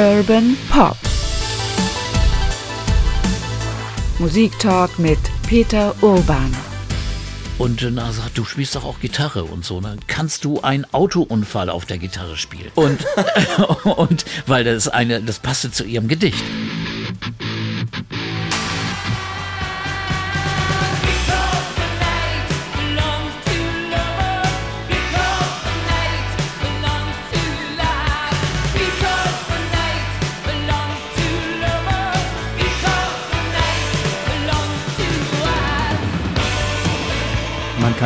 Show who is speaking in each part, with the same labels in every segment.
Speaker 1: Urban Pop. Musiktalk mit Peter Urban.
Speaker 2: Und na, sagt, du spielst doch auch Gitarre und so. Dann kannst du einen Autounfall auf der Gitarre spielen. Und, und weil das eine, das passte zu ihrem Gedicht.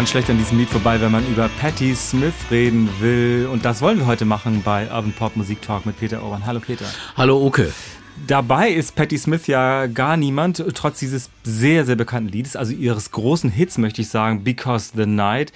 Speaker 3: Kann schlecht an diesem Lied vorbei, wenn man über Patti Smith reden will. Und das wollen wir heute machen bei Urban Pop Musik Talk mit Peter Orban. Hallo Peter.
Speaker 2: Hallo Oke.
Speaker 3: Dabei ist Patti Smith ja gar niemand, trotz dieses sehr, sehr bekannten Liedes, also ihres großen Hits, möchte ich sagen, Because the Night.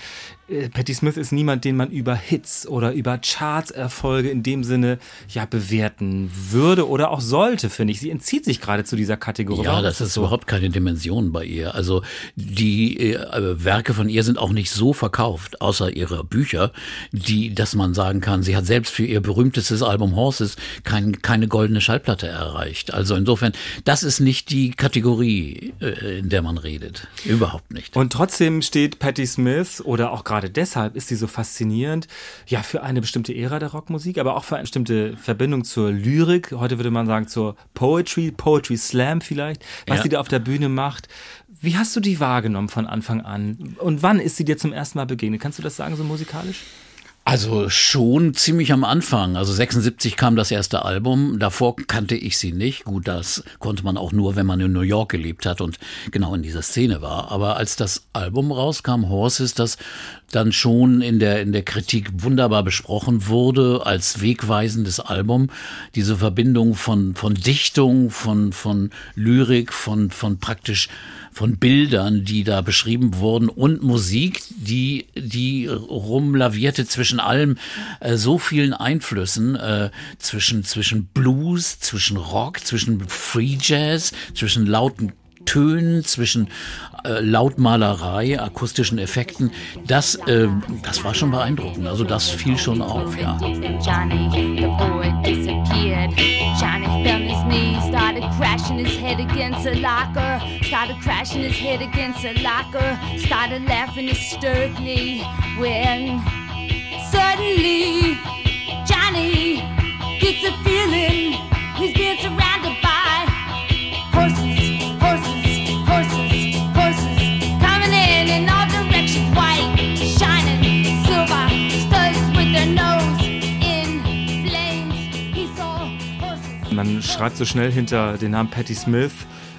Speaker 3: Äh, Patti Smith ist niemand, den man über Hits oder über Charts-Erfolge in dem Sinne ja bewerten würde oder auch sollte, finde ich. Sie entzieht sich gerade zu dieser Kategorie.
Speaker 2: Ja, das ist so? überhaupt keine Dimension bei ihr. Also die äh, Werke von ihr sind auch nicht so verkauft, außer ihre Bücher, die, dass man sagen kann, sie hat selbst für ihr berühmtestes Album Horses kein, keine goldene Schallplatte erreicht. Also insofern, das ist nicht die Kategorie, äh, in der man redet. Überhaupt nicht.
Speaker 3: Und trotzdem steht Patti Smith oder auch gerade gerade deshalb ist sie so faszinierend, ja, für eine bestimmte Ära der Rockmusik, aber auch für eine bestimmte Verbindung zur Lyrik. Heute würde man sagen zur Poetry, Poetry Slam vielleicht, was ja. sie da auf der Bühne macht. Wie hast du die wahrgenommen von Anfang an? Und wann ist sie dir zum ersten Mal begegnet? Kannst du das sagen, so musikalisch?
Speaker 2: Also schon ziemlich am Anfang. Also 76 kam das erste Album. Davor kannte ich sie nicht. Gut, das konnte man auch nur, wenn man in New York gelebt hat und genau in dieser Szene war. Aber als das Album rauskam, Horses, das dann schon in der, in der Kritik wunderbar besprochen wurde als wegweisendes Album. Diese Verbindung von, von Dichtung, von, von Lyrik, von, von praktisch von Bildern, die da beschrieben wurden und Musik, die, die rumlavierte zwischen allem äh, so vielen Einflüssen, äh, zwischen, zwischen Blues, zwischen Rock, zwischen Free Jazz, zwischen lauten Tönen, zwischen äh, Lautmalerei, akustischen Effekten, das, äh, das war schon beeindruckend. Also das fiel schon auf, ja. crashing his head against a locker, started crashing his head against a locker, started laughing hysterically when suddenly Johnny gets a feeling he's being surrounded
Speaker 3: schreibt so schnell hinter den Namen Patti Smith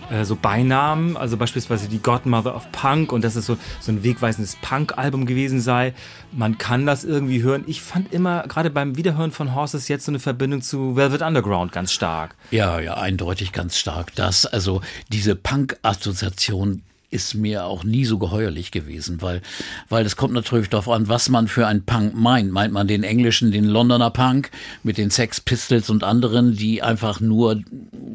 Speaker 3: äh, so Beinamen, also beispielsweise die Godmother of Punk und dass es so, so ein wegweisendes Punk-Album gewesen sei. Man kann das irgendwie hören. Ich fand immer, gerade beim Wiederhören von Horses, jetzt so eine Verbindung zu Velvet Underground ganz stark.
Speaker 2: Ja, ja, eindeutig ganz stark. Das, also diese Punk-Assoziation ist mir auch nie so geheuerlich gewesen, weil, weil es kommt natürlich darauf an, was man für ein Punk meint. Meint man den englischen, den Londoner Punk mit den Sex Pistols und anderen, die einfach nur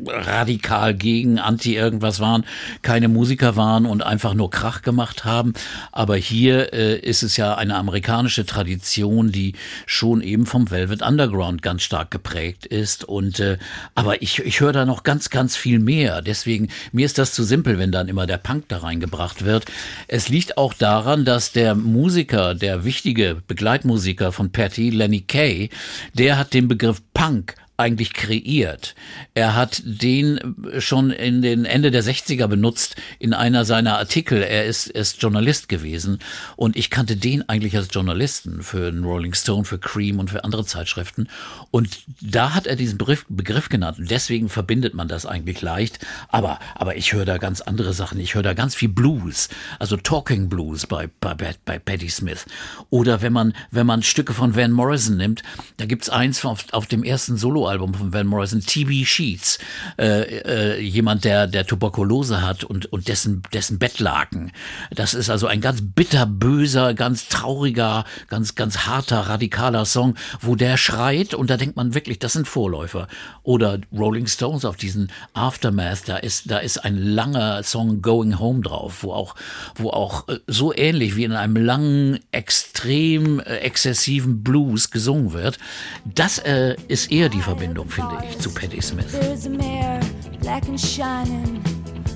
Speaker 2: radikal gegen Anti irgendwas waren, keine Musiker waren und einfach nur Krach gemacht haben. Aber hier äh, ist es ja eine amerikanische Tradition, die schon eben vom Velvet Underground ganz stark geprägt ist. Und äh, aber ich, ich höre da noch ganz, ganz viel mehr. Deswegen, mir ist das zu simpel, wenn dann immer der Punk da reingebracht wird. Es liegt auch daran, dass der Musiker, der wichtige Begleitmusiker von Patty, Lenny Kay, der hat den Begriff Punk eigentlich kreiert. Er hat den schon in den Ende der 60er benutzt in einer seiner Artikel. Er ist, ist Journalist gewesen und ich kannte den eigentlich als Journalisten für den Rolling Stone, für Cream und für andere Zeitschriften. Und da hat er diesen Begriff, Begriff genannt und deswegen verbindet man das eigentlich leicht. Aber, aber ich höre da ganz andere Sachen. Ich höre da ganz viel Blues, also Talking Blues bei, bei, bei Patti Smith. Oder wenn man, wenn man Stücke von Van Morrison nimmt, da gibt's eins auf, auf dem ersten Solo Soloalbum von Van Morrison, TB Sheets, äh, äh, jemand, der, der Tuberkulose hat und, und dessen, dessen Bettlaken. Das ist also ein ganz bitterböser, ganz trauriger, ganz, ganz harter, radikaler Song, wo der schreit und da denkt man wirklich, das sind Vorläufer. Oder Rolling Stones auf diesen Aftermath, da ist, da ist ein langer Song Going Home drauf, wo auch, wo auch äh, so ähnlich wie in einem langen, extrem äh, exzessiven Blues gesungen wird. Das äh, ist eher die Verbindung Verbindung, finde ich, zu Patti Smith.
Speaker 4: There's a mare, black and shining,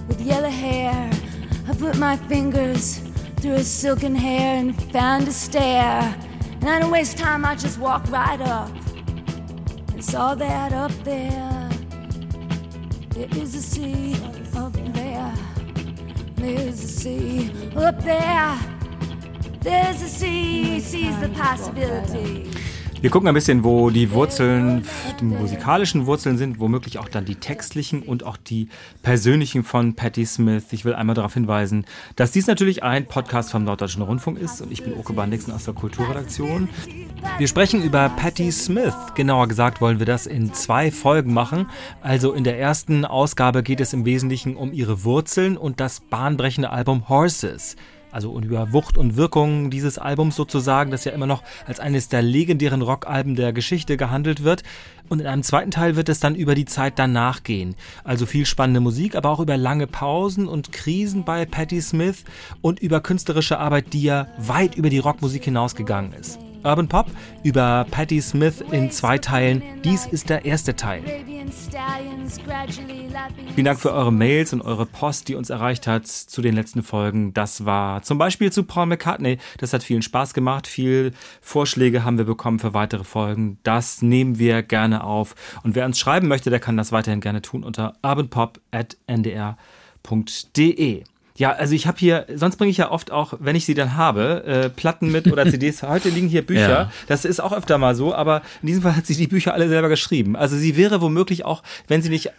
Speaker 4: with yellow hair. I put my fingers through her silken hair and found a stair. And I don't waste time, I just walk right up and saw that up there. There is a sea up there. There's a sea up there. There's a sea, sees the possibility.
Speaker 3: Wir gucken ein bisschen, wo die Wurzeln, die musikalischen Wurzeln sind, womöglich auch dann die textlichen und auch die persönlichen von Patti Smith. Ich will einmal darauf hinweisen, dass dies natürlich ein Podcast vom Norddeutschen Rundfunk ist und ich bin Oke Bandixen aus der Kulturredaktion. Wir sprechen über Patti Smith. Genauer gesagt wollen wir das in zwei Folgen machen. Also in der ersten Ausgabe geht es im Wesentlichen um ihre Wurzeln und das bahnbrechende Album Horses also über Wucht und Wirkung dieses Albums sozusagen, das ja immer noch als eines der legendären Rockalben der Geschichte gehandelt wird. Und in einem zweiten Teil wird es dann über die Zeit danach gehen. Also viel spannende Musik, aber auch über lange Pausen und Krisen bei Patti Smith und über künstlerische Arbeit, die ja weit über die Rockmusik hinausgegangen ist. Urban Pop über Patti Smith in zwei Teilen. Dies ist der erste Teil. Vielen Dank für eure Mails und eure Post, die uns erreicht hat zu den letzten Folgen. Das war zum Beispiel zu Paul McCartney. Das hat vielen Spaß gemacht. Viel Vorschläge haben wir bekommen für weitere Folgen. Das nehmen wir gerne auf. Und wer uns schreiben möchte, der kann das weiterhin gerne tun unter urbanpop.ndr.de. Ja, also ich habe hier, sonst bringe ich ja oft auch, wenn ich sie dann habe, äh, Platten mit oder CDs. Heute liegen hier Bücher. Ja. Das ist auch öfter mal so, aber in diesem Fall hat sie die Bücher alle selber geschrieben. Also sie wäre womöglich auch, wenn sie nicht, äh,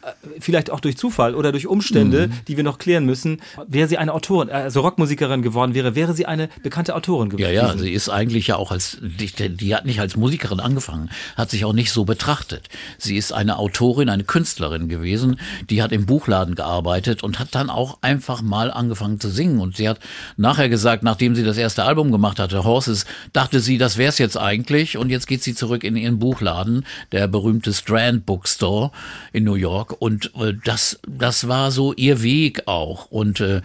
Speaker 3: vielleicht auch durch Zufall oder durch Umstände, mhm. die wir noch klären müssen, wäre sie eine Autorin, also Rockmusikerin geworden wäre, wäre sie eine bekannte Autorin geworden.
Speaker 2: Ja, ja, sie ist eigentlich ja auch als, die, die hat nicht als Musikerin angefangen, hat sich auch nicht so betrachtet. Sie ist eine Autorin, eine Künstlerin gewesen, die hat im Buchladen gearbeitet und hat dann auch einfach mal angefangen, angefangen zu singen. Und sie hat nachher gesagt, nachdem sie das erste Album gemacht hatte, Horses, dachte sie, das wäre es jetzt eigentlich. Und jetzt geht sie zurück in ihren Buchladen, der berühmte Strand Bookstore in New York. Und äh, das, das war so ihr Weg auch. Und äh,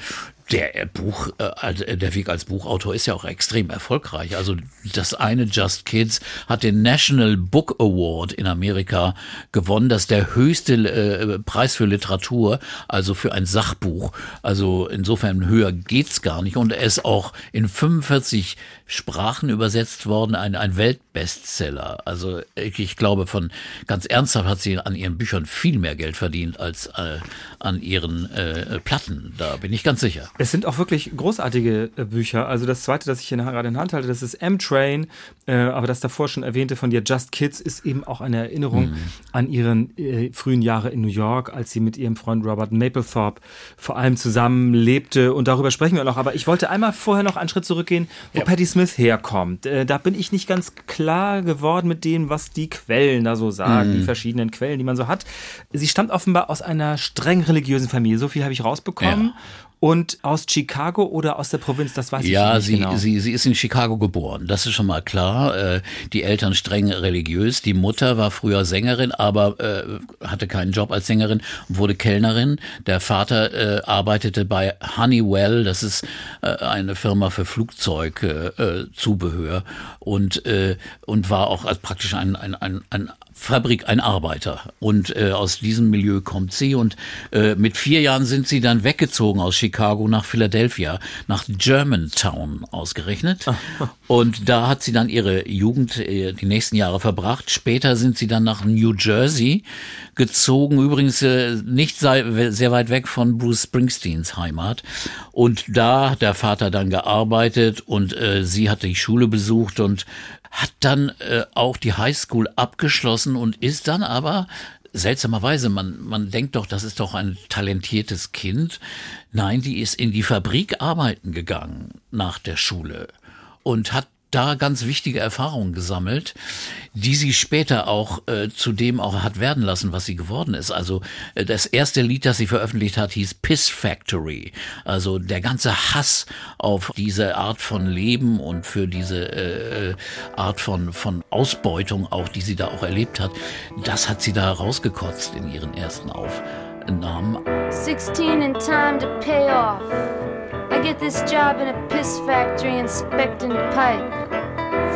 Speaker 2: der Buch, äh, der Weg als Buchautor ist ja auch extrem erfolgreich. Also das eine Just Kids hat den National Book Award in Amerika gewonnen. Das ist der höchste äh, Preis für Literatur, also für ein Sachbuch. Also insofern höher geht's gar nicht. Und er ist auch in 45 Sprachen übersetzt worden, ein, ein Weltbestseller. Also ich, ich glaube, von ganz ernsthaft hat sie an ihren Büchern viel mehr Geld verdient als äh, an ihren äh, Platten. Da bin ich ganz sicher.
Speaker 3: Es sind auch wirklich großartige äh, Bücher. Also das zweite, das ich hier gerade in der Hand halte, das ist M-Train. Äh, aber das davor schon erwähnte von dir, Just Kids, ist eben auch eine Erinnerung mhm. an ihren äh, frühen Jahre in New York, als sie mit ihrem Freund Robert Mapplethorpe vor allem zusammen lebte. Und darüber sprechen wir noch. Aber ich wollte einmal vorher noch einen Schritt zurückgehen, wo ja. Patti Smith herkommt. Äh, da bin ich nicht ganz klar geworden mit dem, was die Quellen da so sagen, mhm. die verschiedenen Quellen, die man so hat. Sie stammt offenbar aus einer streng religiösen Familie. So viel habe ich rausbekommen. Ja. Und aus Chicago oder aus der Provinz, das weiß
Speaker 2: ja,
Speaker 3: ich nicht
Speaker 2: sie,
Speaker 3: genau.
Speaker 2: sie, sie ist in Chicago geboren, das ist schon mal klar. Äh, die Eltern streng religiös. Die Mutter war früher Sängerin, aber äh, hatte keinen Job als Sängerin, wurde Kellnerin. Der Vater äh, arbeitete bei Honeywell, das ist äh, eine Firma für Flugzeugzubehör und, und war auch als praktisch ein, ein, ein, ein Fabrik ein Arbeiter. Und äh, aus diesem Milieu kommt sie. Und äh, mit vier Jahren sind sie dann weggezogen aus Chicago nach Philadelphia, nach Germantown ausgerechnet. Und da hat sie dann ihre Jugend, äh, die nächsten Jahre verbracht. Später sind sie dann nach New Jersey gezogen. Übrigens äh, nicht sehr weit weg von Bruce Springsteens Heimat. Und da hat der Vater dann gearbeitet und äh, sie hat die Schule besucht und hat dann äh, auch die Highschool abgeschlossen und ist dann aber seltsamerweise, man, man denkt doch, das ist doch ein talentiertes Kind. Nein, die ist in die Fabrik arbeiten gegangen nach der Schule und hat da ganz wichtige Erfahrungen gesammelt, die sie später auch äh, zu dem auch hat werden lassen, was sie geworden ist. Also äh, das erste Lied, das sie veröffentlicht hat, hieß Piss Factory. Also der ganze Hass auf diese Art von Leben und für diese äh, Art von, von Ausbeutung auch, die sie da auch erlebt hat, das hat sie da rausgekotzt in ihren ersten Aufnahmen.
Speaker 4: 16 in time to pay off. Get this job in a piss factory inspecting pipe.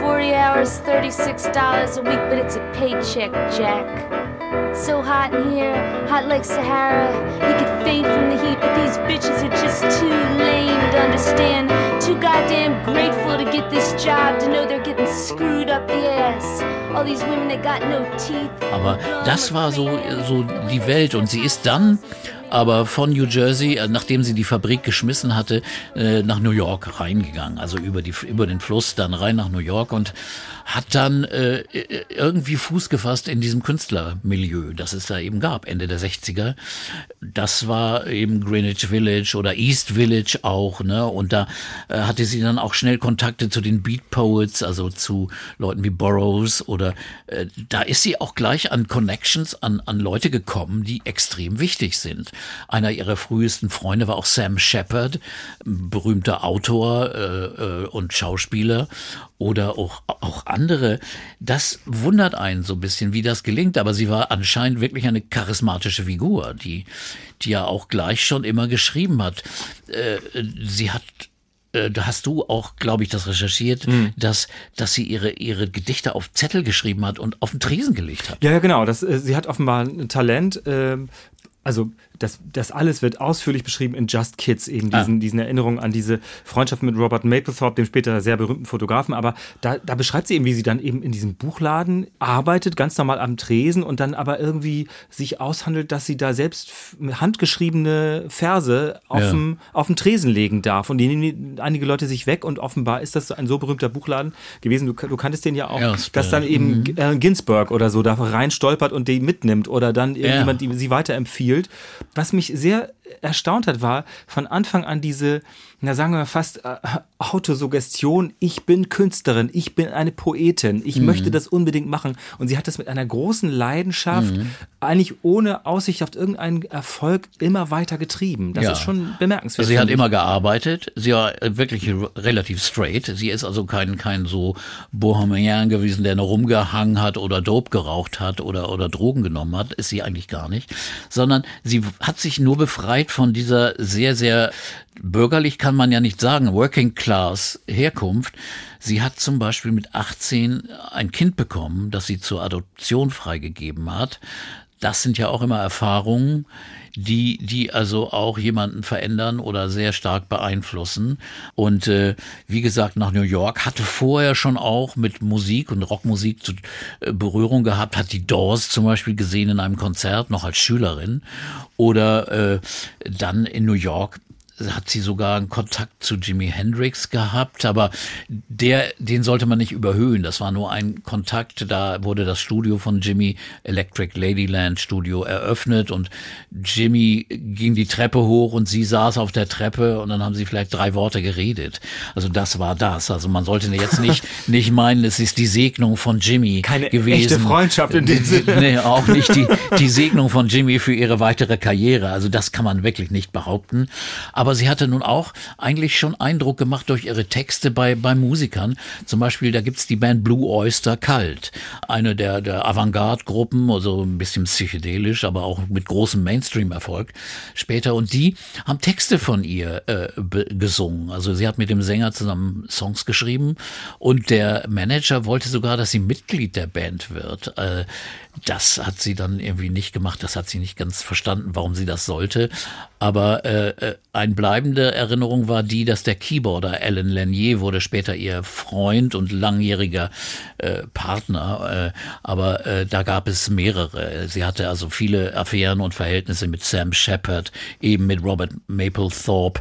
Speaker 4: 40 hours, $36 a week, but it's a paycheck, Jack. It's so hot in here, hot like Sahara. You could faint from the heat, but these bitches are just too lame to understand. Too goddamn grateful to get this job, to know they're getting screwed up the ass. All these women that got no teeth.
Speaker 2: Aber das war so, so die Welt und sie ist dann aber von New Jersey, äh, nachdem sie die Fabrik geschmissen hatte, äh, nach New York reingegangen. Also über, die, über den Fluss dann rein nach New York und hat dann äh, irgendwie Fuß gefasst in diesem Künstlermilieu, das es da eben gab, Ende der 60er. Das war eben Greenwich Village oder East Village auch, ne? Und da äh, hatte sie dann auch schnell Kontakte zu den Beat Poets, also zu Leuten wie Burroughs oder äh, da ist sie auch gleich an Connections, an, an Leute gekommen, die extrem wichtig sind. Einer ihrer frühesten Freunde war auch Sam Shepard, berühmter Autor äh, äh, und Schauspieler oder auch, auch andere. Das wundert einen so ein bisschen, wie das gelingt. Aber sie war anscheinend wirklich eine charismatische Figur, die, die ja auch gleich schon immer geschrieben hat. Äh, sie hat äh, da hast du auch, glaube ich, das recherchiert, mhm. dass, dass sie ihre, ihre Gedichte auf Zettel geschrieben hat und auf den Tresen gelegt hat.
Speaker 3: Ja, ja genau. Das, äh, sie hat offenbar ein Talent. Äh, also das, das alles wird ausführlich beschrieben in Just Kids, eben diesen, ah. diesen Erinnerungen an diese Freundschaft mit Robert Mapplethorpe, dem später sehr berühmten Fotografen. Aber da, da beschreibt sie eben, wie sie dann eben in diesem Buchladen arbeitet, ganz normal am Tresen und dann aber irgendwie sich aushandelt, dass sie da selbst handgeschriebene Verse auf, ja. dem, auf dem Tresen legen darf. Und die nehmen einige Leute sich weg und offenbar ist das ein so berühmter Buchladen gewesen. Du, du kanntest den ja auch, ja, das dass dann eben mhm. äh, Ginsberg oder so da rein stolpert und die mitnimmt oder dann irgendjemand ja. die sie weiterempfiehlt was mich sehr erstaunt hat, war von Anfang an diese, na sagen wir fast äh, Autosuggestion, ich bin Künstlerin, ich bin eine Poetin, ich mhm. möchte das unbedingt machen. Und sie hat das mit einer großen Leidenschaft, mhm. eigentlich ohne Aussicht auf irgendeinen Erfolg, immer weiter getrieben. Das ja. ist schon bemerkenswert.
Speaker 2: Also sie hat immer gearbeitet, sie war wirklich relativ straight. Sie ist also kein, kein so Bohemian gewesen, der nur rumgehangen hat oder Dope geraucht hat oder, oder Drogen genommen hat, ist sie eigentlich gar nicht. Sondern sie hat sich nur befreit weit von dieser sehr, sehr bürgerlich kann man ja nicht sagen, Working Class Herkunft. Sie hat zum Beispiel mit 18 ein Kind bekommen, das sie zur Adoption freigegeben hat. Das sind ja auch immer Erfahrungen, die, die also auch jemanden verändern oder sehr stark beeinflussen. Und äh, wie gesagt, nach New York hatte vorher schon auch mit Musik und Rockmusik zu, äh, Berührung gehabt, hat die Doors zum Beispiel gesehen in einem Konzert, noch als Schülerin. Oder äh, dann in New York hat sie sogar einen Kontakt zu Jimi Hendrix gehabt, aber der, den sollte man nicht überhöhen. Das war nur ein Kontakt. Da wurde das Studio von Jimmy, Electric Ladyland Studio, eröffnet und Jimmy ging die Treppe hoch und sie saß auf der Treppe und dann haben sie vielleicht drei Worte geredet. Also das war das. Also man sollte jetzt nicht, nicht meinen, es ist die Segnung von Jimmy
Speaker 3: Keine
Speaker 2: gewesen.
Speaker 3: echte Freundschaft in dem Sinne.
Speaker 2: Nee, auch nicht die, die Segnung von Jimmy für ihre weitere Karriere. Also das kann man wirklich nicht behaupten. Aber aber sie hatte nun auch eigentlich schon Eindruck gemacht durch ihre Texte bei, bei Musikern. Zum Beispiel, da gibt's die Band Blue Oyster Cult, eine der, der Avantgarde-Gruppen, also ein bisschen psychedelisch, aber auch mit großem Mainstream-Erfolg später. Und die haben Texte von ihr äh, gesungen. Also sie hat mit dem Sänger zusammen Songs geschrieben und der Manager wollte sogar, dass sie Mitglied der Band wird. Äh, das hat sie dann irgendwie nicht gemacht. Das hat sie nicht ganz verstanden, warum sie das sollte. Aber äh, äh, ein bleibende Erinnerung war die, dass der Keyboarder Alan Lanier wurde später ihr Freund und langjähriger äh, Partner. Äh, aber äh, da gab es mehrere. Sie hatte also viele Affären und Verhältnisse mit Sam Shepard, eben mit Robert Mapplethorpe.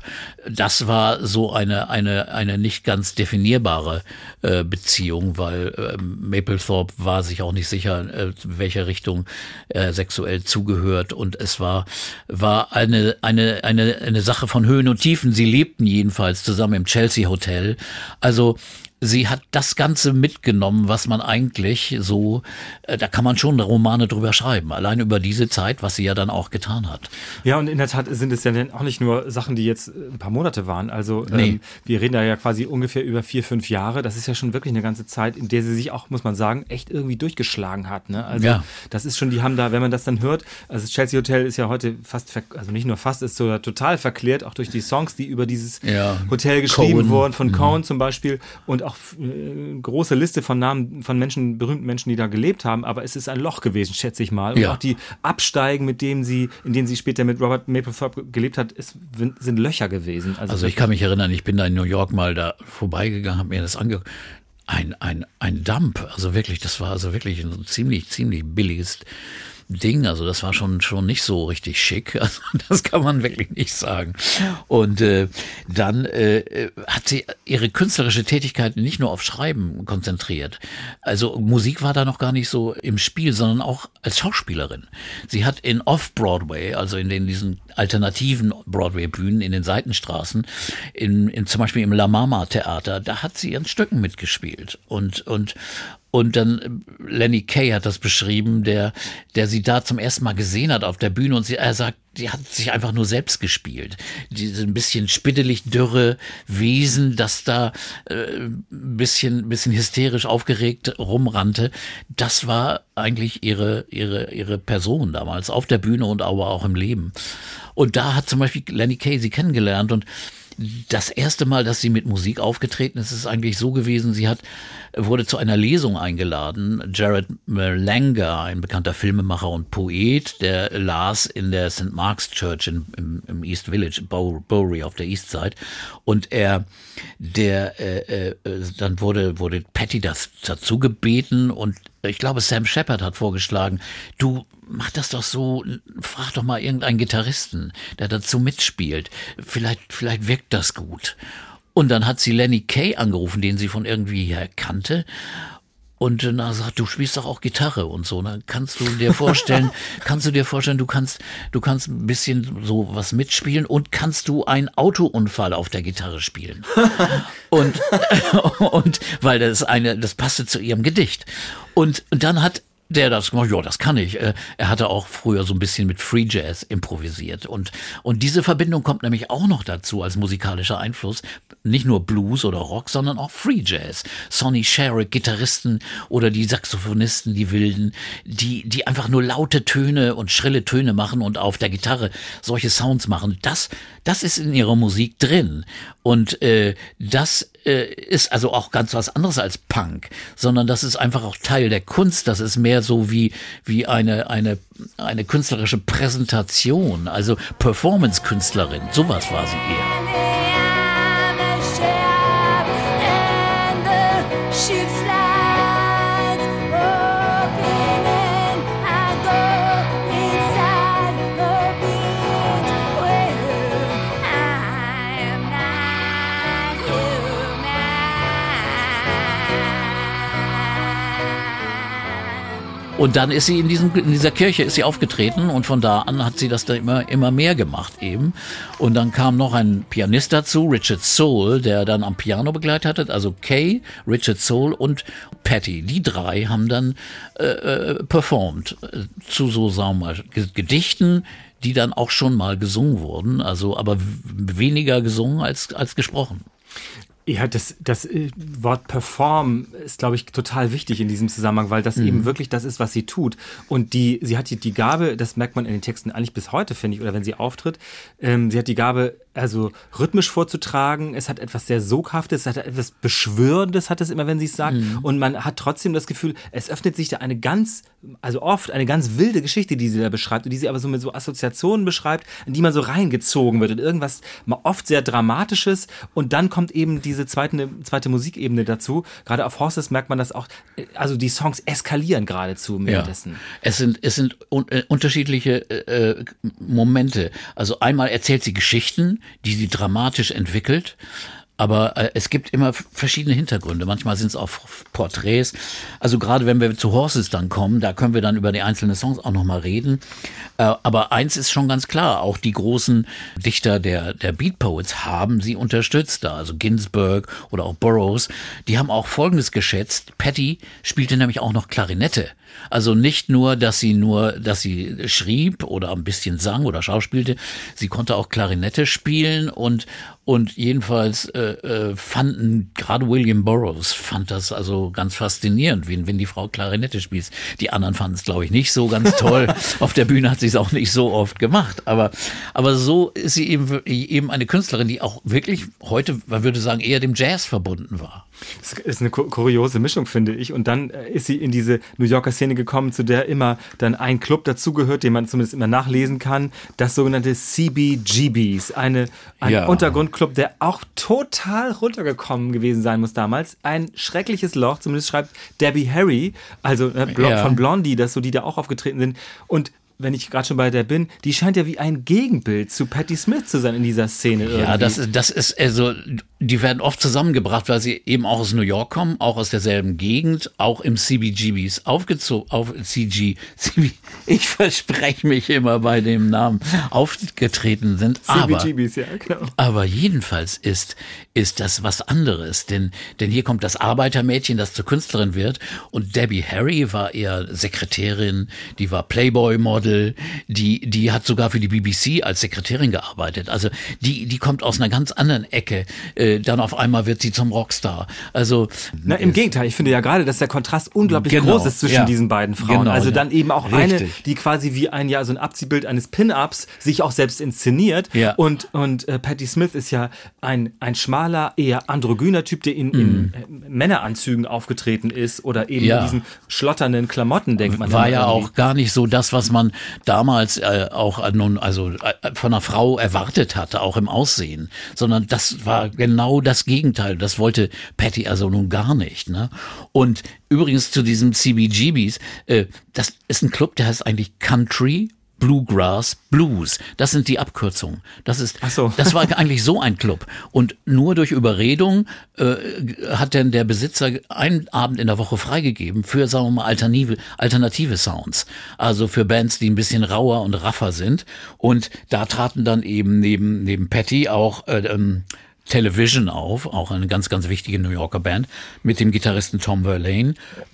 Speaker 2: Das war so eine eine eine nicht ganz definierbare äh, Beziehung, weil äh, Mapplethorpe war sich auch nicht sicher, äh, welcher Richtung er sexuell zugehört und es war war eine eine, eine, eine Sache von Höhen und Tiefen. Sie lebten jedenfalls zusammen im Chelsea Hotel. Also sie hat das Ganze mitgenommen, was man eigentlich so, äh, da kann man schon Romane drüber schreiben, allein über diese Zeit, was sie ja dann auch getan hat.
Speaker 3: Ja, und in der Tat sind es ja dann auch nicht nur Sachen, die jetzt äh, ein paar Monate waren. Also nee. ähm, wir reden da ja quasi ungefähr über vier, fünf Jahre. Das ist ja schon wirklich eine ganze Zeit, in der sie sich auch, muss man sagen, echt irgendwie durchgeschlagen hat. Ne? Also ja. das ist schon, die haben da, wenn man das dann hört, also das Chelsea Hotel ist ja heute fast, also nicht nur fast, ist sogar total verklärt, auch durch die Songs, die über dieses ja. Hotel geschrieben Cohen. wurden, von mhm. Cohen zum Beispiel. Und auch äh, große Liste von Namen von Menschen, berühmten Menschen, die da gelebt haben, aber es ist ein Loch gewesen, schätze ich mal. Und
Speaker 2: Ja.
Speaker 3: auch die Absteigen, mit denen sie, in denen sie später mit Robert Mapplethorpe gelebt hat, ist, sind Löcher gewesen.
Speaker 2: Also ich kann mich erinnern, ich bin da in New York mal da vorbeigegangen, habe mir das angeguckt. Ein, ein, ein Dump, also wirklich, das war also wirklich ein ziemlich, ziemlich billiges Ding. Also das war schon, schon nicht so richtig schick. Also das kann man wirklich nicht sagen. Und äh, dann äh, äh, hat sie ihre künstlerische Tätigkeit nicht nur auf Schreiben konzentriert. Also Musik war da noch gar nicht so im Spiel, sondern auch als Schauspielerin. Sie hat in Off-Broadway, also in den diesen alternativen Broadway-Bühnen in den Seitenstraßen, in, in zum Beispiel im La Mama Theater, da hat sie ihren Stücken mitgespielt. Und, und, und dann äh, Lenny Kay hat das beschrieben, der, der sie da zum ersten Mal gesehen hat auf der Bühne und sie, er sagt, die hat sich einfach nur selbst gespielt. Diese ein bisschen spittelig dürre Wesen, das da äh, ein bisschen, bisschen hysterisch aufgeregt rumrannte, das war eigentlich ihre, ihre, ihre Person damals auf der Bühne und aber auch im Leben. Und da hat zum Beispiel Lenny sie kennengelernt und das erste Mal, dass sie mit Musik aufgetreten ist, ist eigentlich so gewesen, sie hat, wurde zu einer Lesung eingeladen. Jared Langer, ein bekannter Filmemacher und Poet, der las in der St. Mark's Church in, im, im East Village, Bow- Bowery auf der East Side. Und er, der, äh, äh, dann wurde, wurde Patty das dazu gebeten und ich glaube, Sam Shepard hat vorgeschlagen, du mach das doch so, frag doch mal irgendeinen Gitarristen, der dazu mitspielt. Vielleicht, vielleicht wirkt das gut. Und dann hat sie Lenny Kay angerufen, den sie von irgendwie her kannte. Und dann sie gesagt, du spielst doch auch Gitarre und so. Dann kannst du dir vorstellen, kannst du dir vorstellen, du kannst, du kannst ein bisschen so was mitspielen und kannst du einen Autounfall auf der Gitarre spielen. und, und weil das eine, das passte zu ihrem Gedicht. Und, und dann hat der das gemacht, ja, das kann ich. Äh, Er hatte auch früher so ein bisschen mit Free Jazz improvisiert. Und, und diese Verbindung kommt nämlich auch noch dazu als musikalischer Einfluss. Nicht nur Blues oder Rock, sondern auch Free Jazz. Sonny Sherrick, Gitarristen oder die Saxophonisten, die Wilden, die, die einfach nur laute Töne und schrille Töne machen und auf der Gitarre solche Sounds machen. Das, das ist in ihrer Musik drin. Und äh, das äh, ist also auch ganz was anderes als Punk, sondern das ist einfach auch Teil der Kunst. Das ist mehr so wie, wie eine, eine, eine künstlerische Präsentation, also Performance-Künstlerin. Sowas war sie eher. Und dann ist sie in, diesem, in dieser Kirche ist sie aufgetreten und von da an hat sie das da immer, immer mehr gemacht eben. Und dann kam noch ein Pianist dazu, Richard Soul, der dann am Piano begleitet hat, also Kay, Richard Soul und Patty. Die drei haben dann äh, äh, performt äh, zu so, sagen wir mal, Ge- Gedichten, die dann auch schon mal gesungen wurden, also aber weniger gesungen als, als gesprochen.
Speaker 3: Ja, das, das äh, Wort perform ist, glaube ich, total wichtig in diesem Zusammenhang, weil das eben wirklich das ist, was sie tut. Und die, sie hat die, die Gabe, das merkt man in den Texten eigentlich bis heute, finde ich, oder wenn sie auftritt, ähm, sie hat die Gabe, also rhythmisch vorzutragen. Es hat etwas sehr Soghaftes, es hat etwas Beschwörendes, hat es immer, wenn sie es sagt. Und man hat trotzdem das Gefühl, es öffnet sich da eine ganz, also oft eine ganz wilde Geschichte, die sie da beschreibt, und die sie aber so mit so Assoziationen beschreibt, in die man so reingezogen wird in irgendwas mal oft sehr Dramatisches. Und dann kommt eben diese zweite, zweite Musikebene dazu. Gerade auf Horses merkt man das auch. Also die Songs eskalieren geradezu währenddessen.
Speaker 2: Es sind, es sind un äh, unterschiedliche äh, Momente. Also einmal erzählt sie Geschichten, die sie dramatisch entwickelt. Aber äh, es gibt immer verschiedene Hintergründe. Manchmal sind es auch Porträts. Also gerade wenn wir zu Horses dann kommen, da können wir dann über die einzelnen Songs auch nochmal reden. Äh, aber eins ist schon ganz klar, auch die großen Dichter der, der Beat Poets haben sie unterstützt da. Also Ginsberg oder auch Burroughs. Die haben auch Folgendes geschätzt. Patty spielte nämlich auch noch Klarinette. Also nicht nur, dass sie nur, dass sie schrieb oder ein bisschen sang oder schauspielte, sie konnte auch Klarinette spielen und und jedenfalls äh, äh, fanden gerade William Burroughs fand das also ganz faszinierend, wenn, wenn die Frau Klarinette spielt. Die anderen fanden es, glaube ich, nicht so ganz toll. Auf der Bühne hat sie es auch nicht so oft gemacht. Aber, aber so ist sie eben, eben eine Künstlerin, die auch wirklich heute, man würde sagen, eher dem Jazz verbunden war.
Speaker 3: Das ist eine kuriose Mischung, finde ich. Und dann äh, ist sie in diese New Yorker Szene gekommen, zu der immer dann ein Club dazugehört, den man zumindest immer nachlesen kann. Das sogenannte CBGBs. Eine, ein ja. Untergrundclub, der auch total runtergekommen gewesen sein muss damals. Ein schreckliches Loch, zumindest schreibt Debbie Harry, also äh, von Blondie, dass so die da auch aufgetreten sind. Und wenn ich gerade schon bei der bin, die scheint ja wie ein Gegenbild zu Patti Smith zu sein in dieser Szene. Irgendwie.
Speaker 2: Ja, das, das ist also, die werden oft zusammengebracht, weil sie eben auch aus New York kommen, auch aus derselben Gegend, auch im CBGBs aufgezogen, auf CG, CB, ich verspreche mich immer bei dem Namen, aufgetreten sind. CBGBs, ja, genau. Aber jedenfalls ist, ist das was anderes, denn, denn hier kommt das Arbeitermädchen, das zur Künstlerin wird und Debbie Harry war eher Sekretärin, die war Playboy-Model, die, die hat sogar für die BBC als Sekretärin gearbeitet. Also die, die kommt aus einer ganz anderen Ecke. Äh, äh, dann auf einmal wird sie zum Rockstar. Also
Speaker 3: Na, im Gegenteil, ich finde ja gerade, dass der Kontrast unglaublich genau, groß ist zwischen ja, diesen beiden Frauen. Genau, also dann eben auch richtig. eine, die quasi wie ein ja so ein Abziehbild eines Pin-ups sich auch selbst inszeniert. Ja. Und und äh, Patti Smith ist ja ein ein schmaler, eher androgyner Typ, der in, mm. in äh, Männeranzügen aufgetreten ist oder eben ja. in diesen schlotternden Klamotten denkt man.
Speaker 2: War ja auch gar nicht so das, was man damals äh, auch äh, nun also äh, von einer Frau erwartet hatte, auch im Aussehen, sondern das war genau das Gegenteil. Das wollte Patty also nun gar nicht. Ne? Und übrigens zu diesem CBGBs, äh, das ist ein Club, der heißt eigentlich Country Bluegrass Blues. Das sind die Abkürzungen. Das ist, Ach so. das war eigentlich so ein Club. Und nur durch Überredung äh, hat denn der Besitzer einen Abend in der Woche freigegeben für, sagen wir mal, alternative, alternative Sounds. Also für Bands, die ein bisschen rauer und raffer sind. Und da traten dann eben neben, neben Patty auch äh, ähm, Television auf, auch eine ganz, ganz wichtige New Yorker Band, mit dem Gitarristen Tom Verlaine,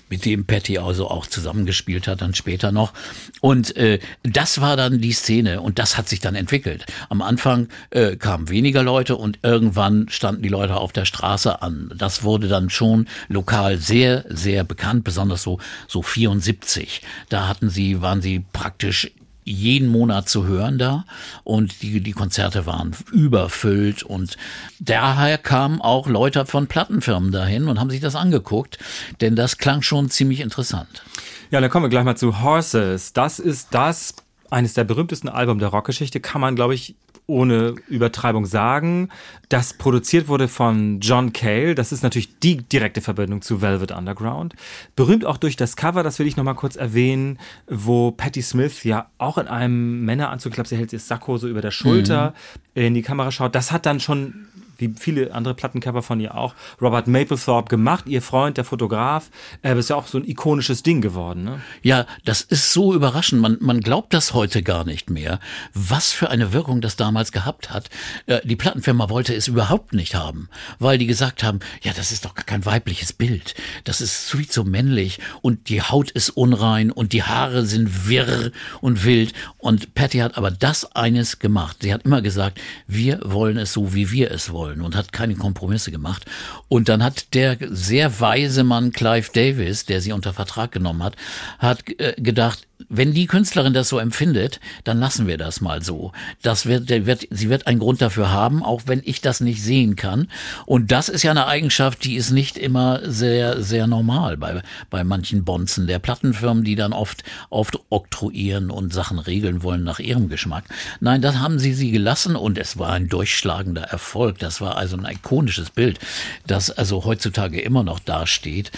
Speaker 2: mit dem Patty also auch zusammengespielt hat, dann später noch. Und äh, das war dann die Szene und das hat sich dann entwickelt. Am Anfang äh, kamen weniger Leute und irgendwann standen die Leute auf der Straße an. Das wurde dann schon lokal sehr, sehr bekannt, besonders so, so 74. Da hatten sie, waren sie praktisch jeden Monat zu hören da und die, die Konzerte waren überfüllt und daher kamen auch Leute von Plattenfirmen dahin und haben sich das angeguckt, denn das klang schon ziemlich interessant.
Speaker 3: Ja, dann kommen wir gleich mal zu Horses. Das ist das eines der berühmtesten Alben der Rockgeschichte, kann man, glaube ich, ohne Übertreibung sagen. Das produziert wurde von John Cale. Das ist natürlich die direkte Verbindung zu Velvet Underground. Berühmt auch durch das Cover, das will ich nochmal kurz erwähnen, wo Patti Smith ja auch in einem Männeranzug, ich glaube, sie hält das Sakko so über der Schulter mhm. in die Kamera schaut. Das hat dann schon wie viele andere Plattencover von ihr auch, Robert Mapplethorpe gemacht, ihr Freund, der Fotograf. Äh, ist ja auch so ein ikonisches Ding geworden. Ne?
Speaker 2: Ja, das ist so überraschend. Man, man glaubt das heute gar nicht mehr, was für eine Wirkung das damals gehabt hat. Äh, die Plattenfirma wollte es überhaupt nicht haben, weil die gesagt haben, ja, das ist doch kein weibliches Bild. Das ist viel zu männlich und die Haut ist unrein und die Haare sind wirr und wild. Und Patty hat aber das eines gemacht. Sie hat immer gesagt, wir wollen es so, wie wir es wollen wollen und hat keine Kompromisse gemacht. Und dann hat der sehr weise Mann Clive Davis, der sie unter Vertrag genommen hat, hat äh, gedacht, wenn die Künstlerin das so empfindet, dann lassen wir das mal so. Das wird, der wird, sie wird einen Grund dafür haben, auch wenn ich das nicht sehen kann. Und das ist ja eine Eigenschaft, die ist nicht immer sehr, sehr normal bei, bei manchen Bonzen der Plattenfirmen, die dann oft, oft oktroyieren und Sachen regeln wollen nach ihrem Geschmack. Nein, das haben sie sie gelassen und es war ein durchschlagender Erfolg. Das war also ein ikonisches Bild, das also heutzutage immer noch dasteht.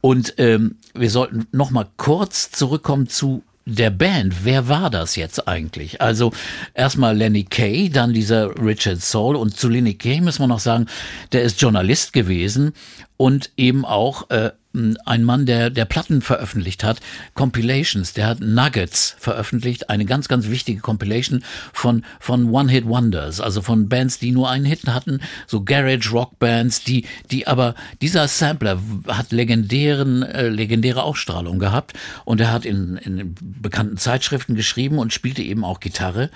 Speaker 2: Und ähm, wir sollten noch mal kurz zurückkommen zu der Band, wer war das jetzt eigentlich? Also erstmal Lenny Kay, dann dieser Richard Soul und zu Lenny Kay muss man noch sagen, der ist Journalist gewesen und eben auch äh, ein Mann, der, der Platten veröffentlicht hat, Compilations, der hat Nuggets veröffentlicht, eine ganz, ganz wichtige Compilation von, von One-Hit-Wonders, also von Bands, die nur einen Hit hatten, so Garage-Rock-Bands, die, die aber, dieser Sampler hat legendären, äh, legendäre Ausstrahlung gehabt und er hat in, in bekannten Zeitschriften geschrieben und spielte eben auch Gitarre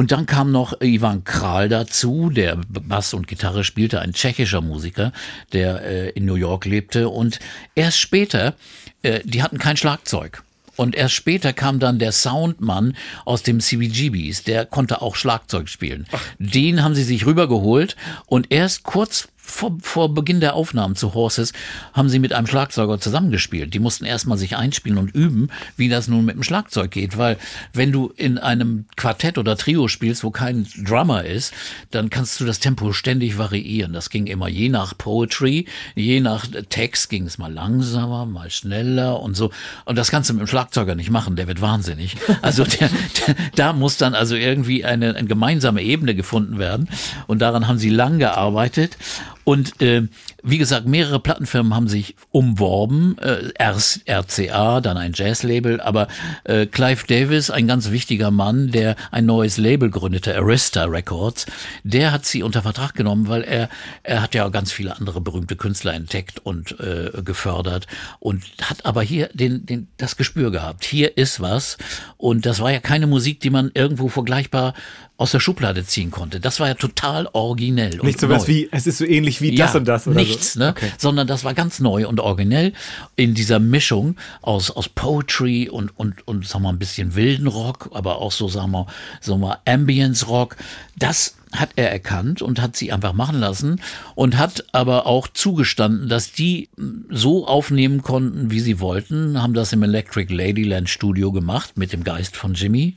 Speaker 2: und dann kam noch Ivan Kral dazu, der Bass und Gitarre spielte, ein tschechischer Musiker, der äh, in New York lebte. Und erst später, äh, die hatten kein Schlagzeug. Und erst später kam dann der Soundmann aus dem CBGBs, der konnte auch Schlagzeug spielen. Den haben sie sich rübergeholt und erst kurz vor, vor Beginn der Aufnahmen zu Horses haben sie mit einem Schlagzeuger zusammengespielt. Die mussten erstmal sich einspielen und üben, wie das nun mit dem Schlagzeug geht, weil wenn du in einem Quartett oder Trio spielst, wo kein Drummer ist, dann kannst du das Tempo ständig variieren. Das ging immer je nach Poetry, je nach Text ging es mal langsamer, mal schneller und so. Und das kannst du mit dem Schlagzeuger nicht machen, der wird wahnsinnig. Also der, der, da muss dann also irgendwie eine, eine gemeinsame Ebene gefunden werden. Und daran haben sie lang gearbeitet. Und äh, wie gesagt, mehrere Plattenfirmen haben sich umworben. Äh, RCA, dann ein Jazzlabel, aber äh, Clive Davis, ein ganz wichtiger Mann, der ein neues Label gründete, Arista Records, der hat sie unter Vertrag genommen, weil er er hat ja ganz viele andere berühmte Künstler entdeckt und äh, gefördert und hat aber hier den, den das Gespür gehabt. Hier ist was und das war ja keine Musik, die man irgendwo vergleichbar aus der Schublade ziehen konnte. Das war ja total originell.
Speaker 3: Nicht so was wie, es ist so ähnlich wie
Speaker 2: ja,
Speaker 3: das und das oder
Speaker 2: nichts, ne? Okay. Sondern das war ganz neu und originell in dieser Mischung aus, aus Poetry und, und, und, sagen wir, ein bisschen wilden Rock, aber auch so, sagen wir, so mal Ambience Rock. Das hat er erkannt und hat sie einfach machen lassen und hat aber auch zugestanden, dass die so aufnehmen konnten, wie sie wollten, haben das im Electric Ladyland Studio gemacht mit dem Geist von Jimmy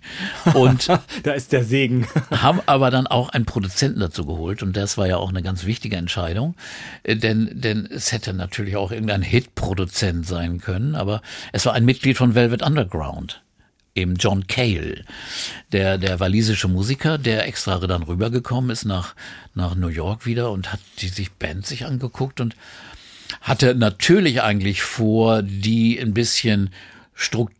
Speaker 2: und
Speaker 3: da ist der Segen.
Speaker 2: haben aber dann auch einen Produzenten dazu geholt und das war ja auch eine ganz wichtige Entscheidung, äh, denn denn es hätte natürlich auch irgendein Hitproduzent sein können, aber es war ein Mitglied von Velvet Underground eben John Cale, der, der walisische Musiker, der extra dann rübergekommen ist nach, nach New York wieder und hat die sich Band sich angeguckt und hatte natürlich eigentlich vor, die ein bisschen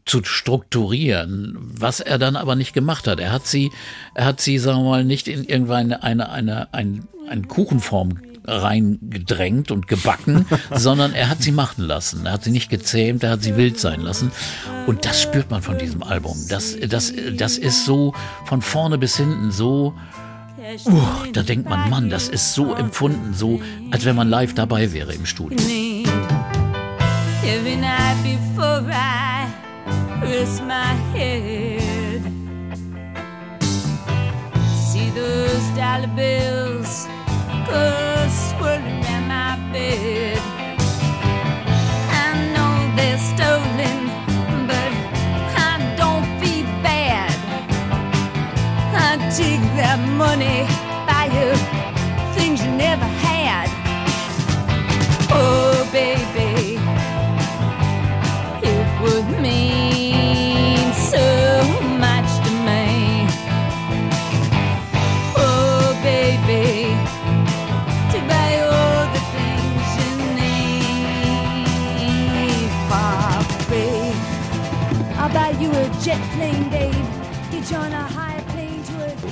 Speaker 2: zu strukturieren, was er dann aber nicht gemacht hat. Er hat sie, er hat sie, sagen wir mal, nicht in irgendeine eine, eine, eine, eine Kuchenform reingedrängt und gebacken, sondern er hat sie machen lassen. Er hat sie nicht gezähmt, er hat sie wild sein lassen. Und das spürt man von diesem Album. Das, das, das ist so von vorne bis hinten so. Uh, da denkt man, Mann, das ist so empfunden, so als wenn man live dabei wäre im Studio. Every night before I rest my head, see those dollar bills go swirling in my bed. I know they're stolen, but I don't feel bad. I take that money, buy you things you never had. Oh,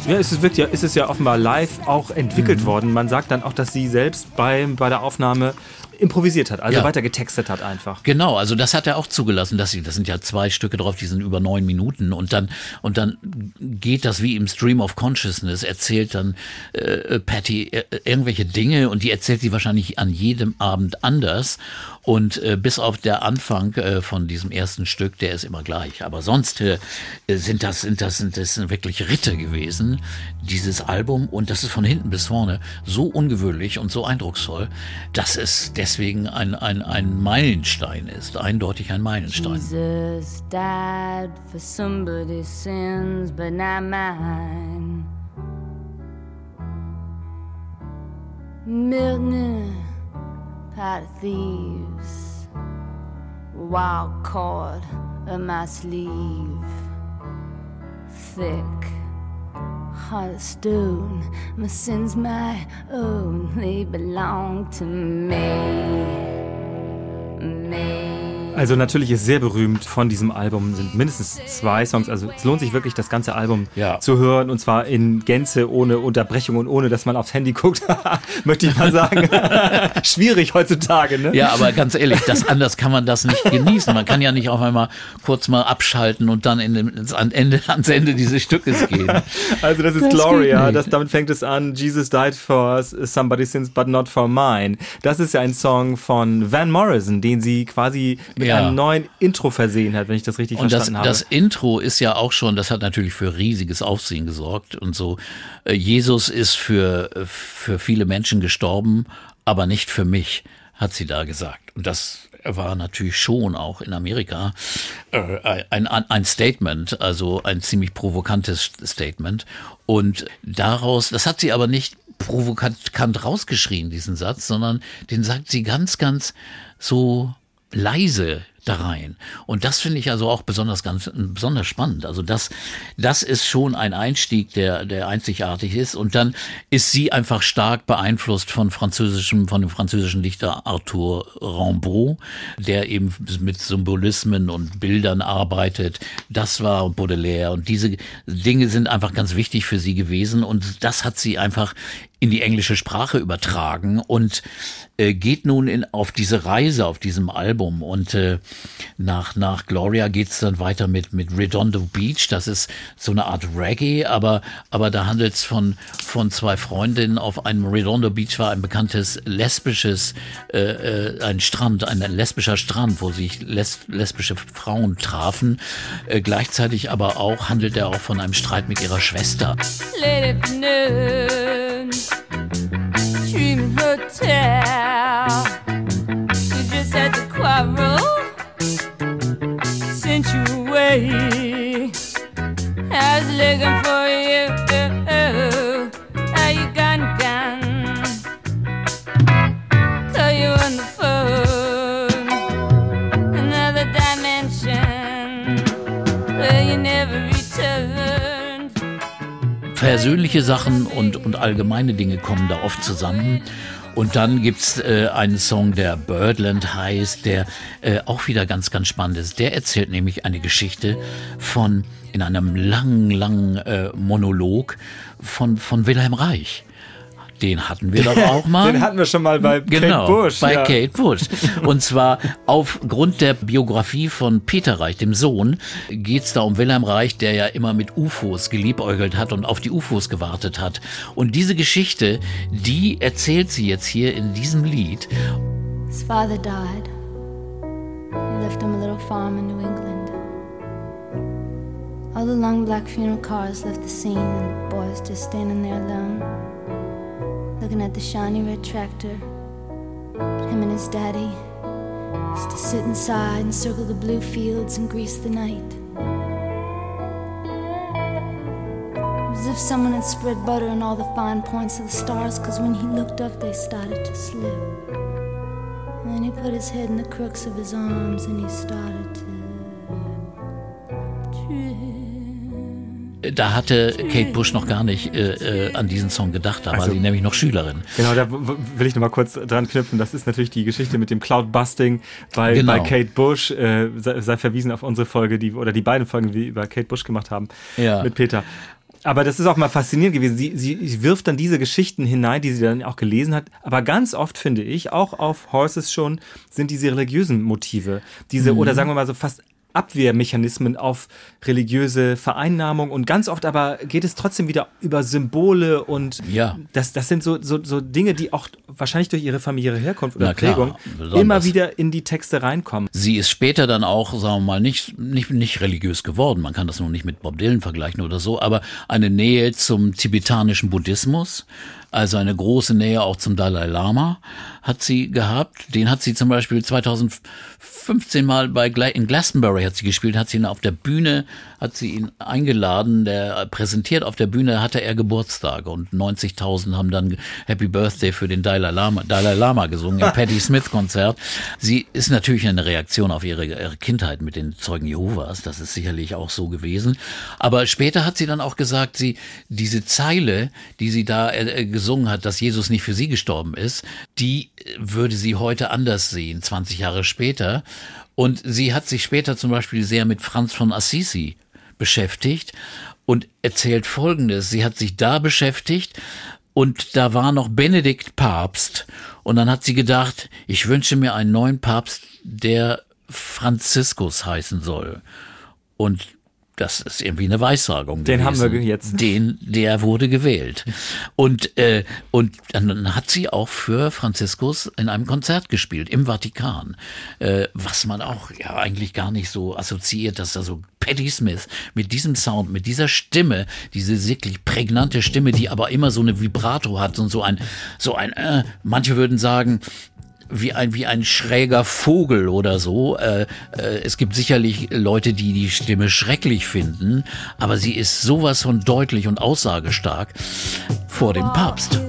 Speaker 3: Ja, es ist, wird ja, es ist ja offenbar live auch entwickelt worden. Man sagt dann auch, dass sie selbst bei, bei der Aufnahme improvisiert hat, also
Speaker 2: Ja.
Speaker 3: weiter getextet hat einfach.
Speaker 2: Genau, also das hat er auch zugelassen, dass sie, das sind ja zwei Stücke drauf, die sind über neun Minuten und dann und dann geht das wie im Stream of Consciousness, erzählt dann äh, Patty äh, irgendwelche Dinge und die erzählt sie wahrscheinlich an jedem Abend anders und äh, bis auf der Anfang äh, von diesem ersten Stück, der ist immer gleich, aber sonst äh, sind das sind das sind das sind wirklich Ritte gewesen, dieses Album und das ist von hinten bis vorne so ungewöhnlich und so eindrucksvoll, dass es deswegen ein ein ein Meilenstein ist, eindeutig ein Meilenstein.
Speaker 4: Jesus died for somebody's sins, but not mine. Milton, pot of thieves, wild cord of my sleeve, thick. Heart of stone, my sins my own, they belong to me. Me.
Speaker 3: Also natürlich ist sehr berühmt von diesem Album sind mindestens zwei Songs. Also es lohnt sich wirklich, das ganze Album
Speaker 2: Ja.
Speaker 3: zu hören und zwar in Gänze, ohne Unterbrechung und ohne, dass man aufs Handy guckt. Möchte ich mal sagen. Schwierig heutzutage, ne?
Speaker 2: Ja, aber ganz ehrlich, das anders kann man das nicht genießen. Man kann ja nicht auf einmal kurz mal abschalten und dann in dem, ins, an Ende, ans Ende dieses Stückes gehen.
Speaker 3: Also das ist
Speaker 2: Das
Speaker 3: Gloria, das, damit fängt es an. Jesus died for somebody's sins, but not for mine. Das ist ja ein Song von Van Morrison, den sie quasi mit
Speaker 2: Ja.
Speaker 3: einem neuen Intro versehen hat, wenn ich das richtig
Speaker 2: Und das,
Speaker 3: verstanden habe.
Speaker 2: das Intro ist ja auch schon, das hat natürlich für riesiges Aufsehen gesorgt und so. Äh, Jesus ist für, für viele Menschen gestorben, aber nicht für mich, hat sie da gesagt. Und das war natürlich schon auch in Amerika äh, ein, ein Statement, also ein ziemlich provokantes Statement. Und daraus, das hat sie aber nicht provokant rausgeschrien, diesen Satz, sondern den sagt sie ganz, ganz so leise da rein. Und das finde ich also auch besonders ganz besonders spannend. Also das das ist schon ein Einstieg, der der einzigartig ist und dann ist sie einfach stark beeinflusst von französischem von dem französischen Dichter Arthur Rimbaud, der eben mit Symbolismen und Bildern arbeitet. Das war Baudelaire und diese Dinge sind einfach ganz wichtig für sie gewesen und das hat sie einfach in die englische Sprache übertragen und äh, geht nun in, auf diese Reise auf diesem Album und äh, nach, nach Gloria geht's dann weiter mit, mit Redondo Beach. Das ist so eine Art Reggae, aber, aber da handelt's von, von zwei Freundinnen auf einem Redondo Beach war ein bekanntes lesbisches, äh, äh, ein Strand, ein lesbischer Strand, wo sich les lesbische Frauen trafen. Äh, gleichzeitig aber auch handelt er auch von einem Streit mit ihrer Schwester. Let Dream Hotel. You just had to quarrel, sent you away. I was looking for you. On the phone. Another dimension where you never persönliche Sachen und, und allgemeine Dinge kommen da oft zusammen. Und dann gibt's äh, einen Song, der Birdland heißt, der äh, auch wieder ganz, ganz spannend ist. Der erzählt nämlich eine Geschichte von, in einem langen, langen äh, Monolog von, von Wilhelm Reich. Den hatten wir doch auch mal.
Speaker 3: Den hatten wir schon mal bei
Speaker 2: genau,
Speaker 3: Kate Bush.
Speaker 2: Bei ja. Kate Bush. Und zwar aufgrund der Biografie von Peter Reich, dem Sohn, geht's da um Wilhelm Reich, der ja immer mit UFOs geliebäugelt hat und auf die UFOs gewartet hat. Und diese Geschichte, die erzählt sie jetzt hier in diesem Lied. His father died. He left him a little farm in New England. All the long black funeral cars left the scene and the boys just standing there alone. Looking at the shiny red tractor. Him and his daddy used to sit inside and circle the blue fields and grease the night. It was as if someone had spread butter on all the fine points of the stars, because when he looked up, they started to slip. And then he put his head in the crooks of his arms and he started to. Da hatte Kate Bush noch gar nicht äh, äh, an diesen Song gedacht, da also, war sie nämlich noch Schülerin.
Speaker 3: Genau, da will ich noch mal kurz dran knüpfen. Das ist natürlich die Geschichte mit dem Cloudbusting bei, genau. bei Kate Bush. Äh, sei, sei, verwiesen auf unsere Folge, die oder die beiden Folgen, die wir über Kate Bush gemacht haben ja. mit Peter. Aber das ist auch mal faszinierend gewesen. Sie, sie wirft dann diese Geschichten hinein, die sie dann auch gelesen hat. Aber ganz oft finde ich, auch auf Horses schon, sind diese religiösen Motive. Diese, mhm. oder sagen wir mal so fast Abwehrmechanismen auf religiöse Vereinnahmung und ganz oft aber geht es trotzdem wieder über Symbole und ja. das, das sind so, so, so Dinge, die auch wahrscheinlich durch ihre familiäre Herkunft oder Prägung immer wieder in die Texte reinkommen.
Speaker 2: Sie ist später dann auch, sagen wir mal, nicht, nicht, nicht religiös geworden. Man kann das nur nicht mit Bob Dylan vergleichen oder so, aber eine Nähe zum tibetanischen Buddhismus also eine große Nähe auch zum Dalai Lama hat sie gehabt. Den hat sie zum Beispiel 2015 mal bei in Glastonbury hat sie gespielt, hat sie ihn auf der Bühne, hat sie ihn eingeladen, der präsentiert auf der Bühne, hatte er Geburtstag und 90.000 haben dann Happy Birthday für den Dalai Lama, Dalai Lama gesungen im Patti Smith Konzert. Sie ist natürlich eine Reaktion auf ihre, ihre Kindheit mit den Zeugen Jehovas, das ist sicherlich auch so gewesen. Aber später hat sie dann auch gesagt, sie diese Zeile, die sie da äh, gesungen hat, dass Jesus nicht für sie gestorben ist, die würde sie heute anders sehen, 20 Jahre später. Und sie hat sich später zum Beispiel sehr mit Franz von Assisi beschäftigt und erzählt Folgendes. Sie hat sich da beschäftigt und da war noch Benedikt Papst. Und dann hat sie gedacht, ich wünsche mir einen neuen Papst, der Franziskus heißen soll. Und das ist irgendwie eine Weissagung.
Speaker 3: Den
Speaker 2: gewesen.
Speaker 3: haben wir jetzt.
Speaker 2: Den, der wurde gewählt. Und, äh, und dann hat sie auch für Franziskus in einem Konzert gespielt im Vatikan. Äh, was man auch ja eigentlich gar nicht so assoziiert, dass da so Patti Smith mit diesem Sound, mit dieser Stimme, diese wirklich prägnante Stimme, die aber immer so eine Vibrato hat und so ein, so ein, äh, manche würden sagen, wie ein, wie ein schräger Vogel oder so. Äh, äh, es gibt sicherlich Leute, die die Stimme schrecklich finden, aber sie ist sowas von deutlich und aussagestark vor dem Papst.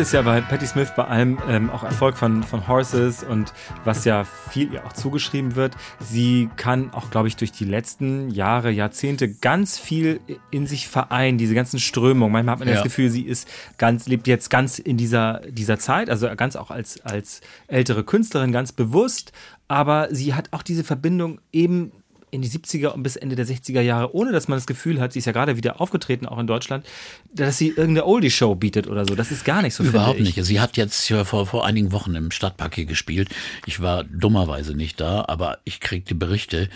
Speaker 3: Ist ja bei Patti Smith bei allem ähm, auch Erfolg von, von Horses und was ja viel ihr auch zugeschrieben wird. Sie kann auch, glaube ich, durch die letzten Jahre, Jahrzehnte ganz viel in sich vereinen, diese ganzen Strömungen. Manchmal hat man
Speaker 2: Ja.
Speaker 3: das Gefühl, sie ist ganz, lebt jetzt ganz in dieser, dieser Zeit, also ganz auch als, als ältere Künstlerin ganz bewusst, aber sie hat auch diese Verbindung eben in die 70er und bis Ende der 60er Jahre, ohne dass man das Gefühl hat, sie ist ja gerade wieder aufgetreten, auch in Deutschland, dass sie irgendeine Oldie-Show bietet oder so. Das ist gar nicht so.
Speaker 2: Überhaupt nicht. Sie hat jetzt vor, vor einigen Wochen im Stadtpark hier gespielt. Ich war dummerweise nicht da, aber ich kriegte Berichte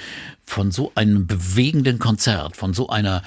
Speaker 2: von so einem bewegenden Konzert, von so einer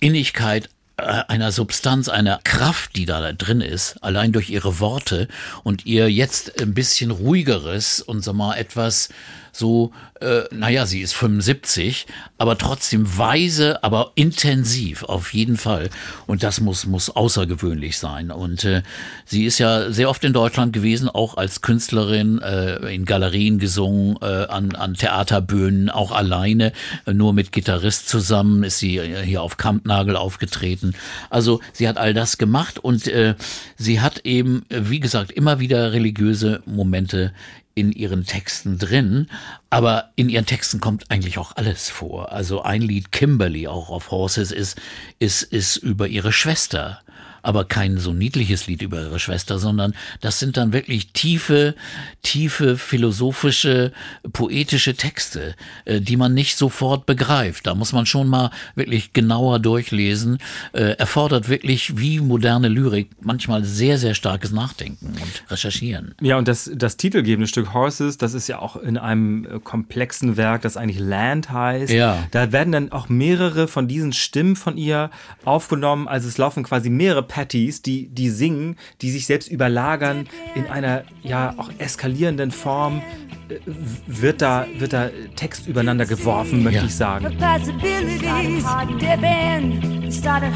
Speaker 2: Innigkeit, äh, einer Substanz, einer Kraft, die da drin ist, allein durch ihre Worte und ihr jetzt ein bisschen ruhigeres und sag mal etwas so, äh, naja, sie ist 75, aber trotzdem weise, aber intensiv auf jeden Fall. Und das muss, muss außergewöhnlich sein. Und äh, sie ist ja sehr oft in Deutschland gewesen, auch als Künstlerin, äh, in Galerien gesungen, äh, an, an Theaterbühnen, auch alleine, äh, nur mit Gitarrist zusammen ist sie äh, hier auf Kampnagel aufgetreten. Also sie hat all das gemacht und äh, sie hat eben, äh, wie gesagt, immer wieder religiöse Momente in ihren Texten drin, aber in ihren Texten kommt eigentlich auch alles vor. Also ein Lied Kimberly auch auf Horses ist ist ist über ihre Schwester, aber kein so niedliches Lied über ihre Schwester, sondern das sind dann wirklich tiefe tiefe philosophische poetische Texte, äh, die man nicht sofort begreift. Da muss man schon mal wirklich genauer durchlesen. Äh, erfordert wirklich wie moderne Lyrik manchmal sehr sehr starkes Nachdenken und Recherchieren.
Speaker 3: Ja, und das, das titelgebende Stück Horses, das ist ja auch in einem äh, komplexen Werk, das eigentlich Land heißt.
Speaker 2: Ja.
Speaker 3: Da werden dann auch mehrere von diesen Stimmen von ihr aufgenommen. Also es laufen quasi mehrere Patties, die, die singen, die sich selbst überlagern in einer ja auch eskalierenden Form. äh, Wird da, wird da Text übereinander geworfen, möchte
Speaker 2: Ja.
Speaker 3: ich sagen.
Speaker 4: The possibilities dipping started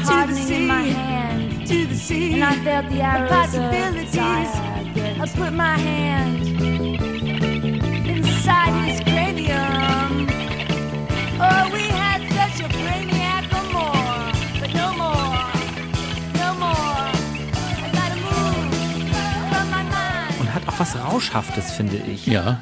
Speaker 3: Rauschhaftes, finde ich.
Speaker 2: Ja.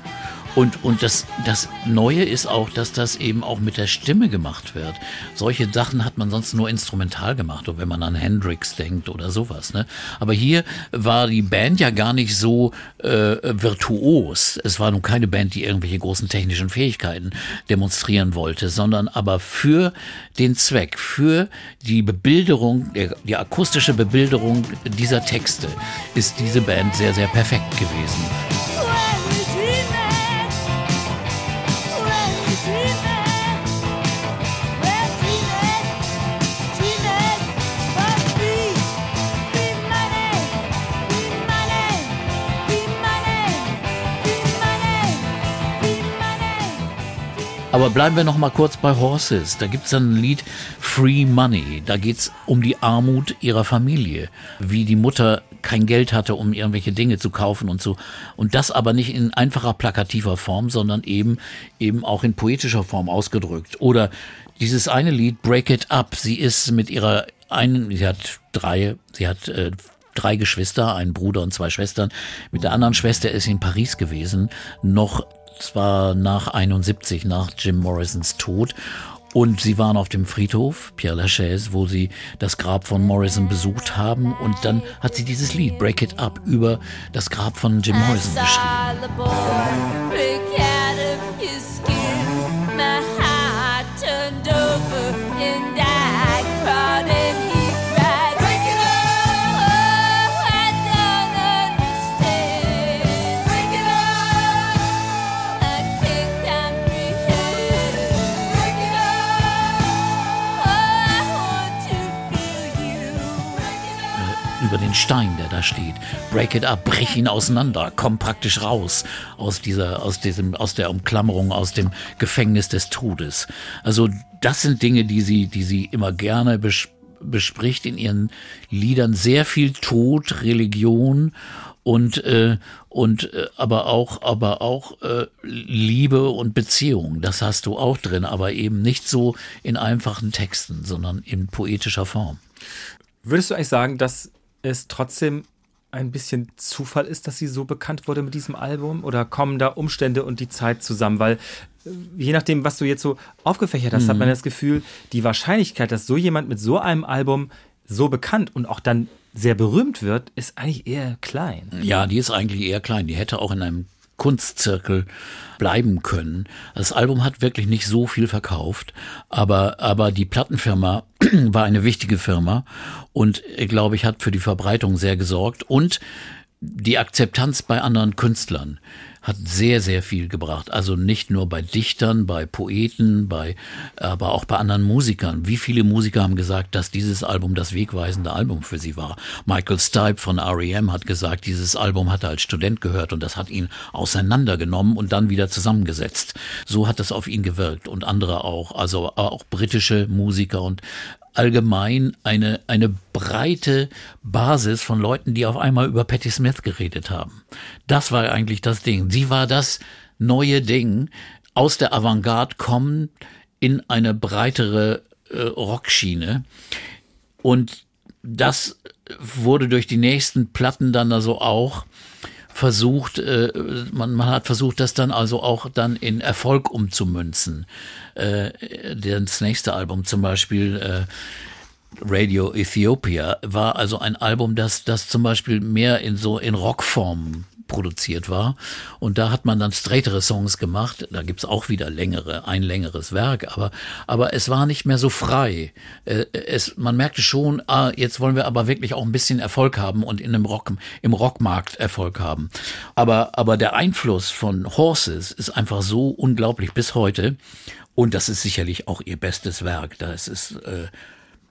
Speaker 2: Und, und das, das Neue ist auch, dass das eben auch mit der Stimme gemacht wird. Solche Sachen hat man sonst nur instrumental gemacht, wenn man an Hendrix denkt oder sowas. Ne? Aber hier war die Band ja gar nicht so äh, virtuos. Es war nun keine Band, die irgendwelche großen technischen Fähigkeiten demonstrieren wollte, sondern aber für den Zweck, für die Bebilderung, der, die akustische Bebilderung dieser Texte ist diese Band sehr, sehr perfekt gewesen. Aber bleiben wir noch mal kurz bei Horses. Da gibt's dann ein Lied Free Money. Da geht's um die Armut ihrer Familie, wie die Mutter kein Geld hatte, um irgendwelche Dinge zu kaufen und so. Und das aber nicht in einfacher plakativer Form, sondern eben eben auch in poetischer Form ausgedrückt. Oder dieses eine Lied Break It Up. Sie ist mit ihrer einen, sie hat drei, sie hat äh, drei Geschwister, einen Bruder und zwei Schwestern. Mit der anderen Schwester ist sie in Paris gewesen, noch zwar nach 71, nach Jim Morrisons Tod. Und sie waren auf dem Friedhof, Pierre Lachaise, wo sie das Grab von Morrison besucht haben. Und dann hat sie dieses Lied, Break It Up, über das Grab von Jim Morrison geschrieben. Stein, der da steht. Break it up, brich ihn auseinander, komm praktisch raus aus dieser, aus diesem, aus der Umklammerung, aus dem Gefängnis des Todes. Also das sind Dinge, die sie, die sie immer gerne bes bespricht in ihren Liedern. Sehr viel Tod, Religion und äh, und äh, aber auch aber auch äh, Liebe und Beziehung das hast du auch drin aber eben nicht so in einfachen Texten sondern in poetischer Form
Speaker 3: würdest du eigentlich sagen dass es trotzdem ein bisschen Zufall ist, dass sie so bekannt wurde mit diesem Album? Oder kommen da Umstände und die Zeit zusammen? Weil äh, je nachdem, was du jetzt so aufgefächert hast, mhm. hat man das Gefühl, die Wahrscheinlichkeit, dass so jemand mit so einem Album so bekannt und auch dann sehr berühmt wird, ist eigentlich eher klein.
Speaker 2: Ja, die ist eigentlich eher klein. Die hätte auch in einem Kunstzirkel bleiben können. Das Album hat wirklich nicht so viel verkauft, aber, aber die Plattenfirma war eine wichtige Firma und, glaube ich, hat für die Verbreitung sehr gesorgt und die Akzeptanz bei anderen Künstlern hat sehr, sehr viel gebracht. Also nicht nur bei Dichtern, bei Poeten, bei, aber auch bei anderen Musikern. Wie viele Musiker haben gesagt, dass dieses Album das wegweisende Album für sie war? Michael Stipe von R.E.M. hat gesagt, dieses Album hat er als Student gehört und das hat ihn auseinandergenommen und dann wieder zusammengesetzt. So hat es auf ihn gewirkt und andere auch. Also auch britische Musiker und allgemein eine, eine breite Basis von Leuten, die auf einmal über Patti Smith geredet haben. Das war eigentlich das Ding. Sie war das neue Ding aus der Avantgarde kommen in eine breitere äh, Rockschiene. Und das wurde durch die nächsten Platten dann also auch versucht, äh, man, man hat versucht, das dann also auch dann in Erfolg umzumünzen. Äh, das nächste Album zum Beispiel äh, Radio Ethiopia war also ein Album, das, das zum Beispiel mehr in so in Rockform produziert war. Und da hat man dann straightere Songs gemacht. Da gibt's auch wieder längere, ein längeres Werk, aber, aber es war nicht mehr so frei. Äh, es, man merkte schon, ah, jetzt wollen wir aber wirklich auch ein bisschen Erfolg haben und in einem Rock, im Rockmarkt Erfolg haben. Aber, aber der Einfluss von Horses ist einfach so unglaublich bis heute. Und das ist sicherlich auch ihr bestes Werk. Das ist äh,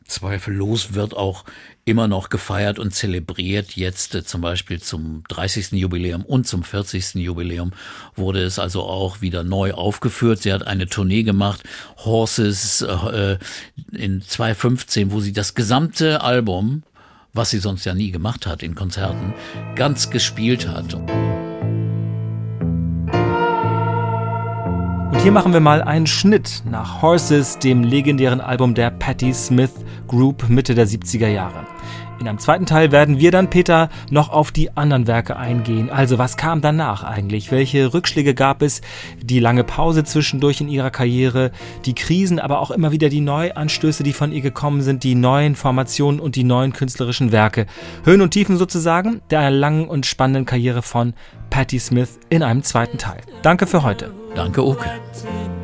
Speaker 2: zweifellos wird auch immer noch gefeiert und zelebriert. Jetzt äh, zum Beispiel zum 30. Jubiläum und zum 40. Jubiläum wurde es also auch wieder neu aufgeführt. Sie hat eine Tournee gemacht, Horses, äh, in 2015, wo sie das gesamte Album, was sie sonst ja nie gemacht hat in Konzerten, ganz gespielt hat.
Speaker 3: Und hier machen wir mal einen Schnitt nach Horses, dem legendären Album der Patti Smith Group Mitte der 70er Jahre. In einem zweiten Teil werden wir dann, Peter, noch auf die anderen Werke eingehen. Also was kam danach eigentlich? Welche Rückschläge gab es? Die lange Pause zwischendurch in ihrer Karriere, die Krisen, aber auch immer wieder die Neuanstöße, die von ihr gekommen sind, die neuen Formationen und die neuen künstlerischen Werke. Höhen und Tiefen sozusagen der langen und spannenden Karriere von Patti Smith in einem zweiten Teil. Danke für heute.
Speaker 2: Danke, Oke.
Speaker 4: must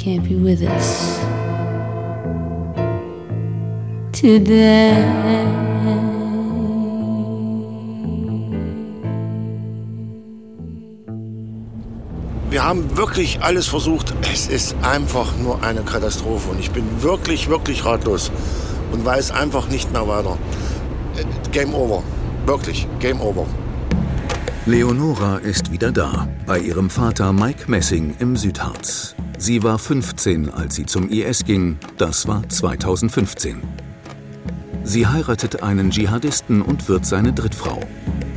Speaker 4: can't be with us today.
Speaker 5: Wir haben wirklich alles versucht. Es ist einfach nur eine Katastrophe. Und ich bin wirklich, wirklich ratlos und weiß einfach nicht mehr weiter. Äh, Game over. Wirklich, Game over.
Speaker 6: Leonora ist wieder da, bei ihrem Vater Mike Messing im Südharz. Sie war 15, als sie zum IS ging. Das war 2015. Sie heiratet einen Dschihadisten und wird seine Drittfrau.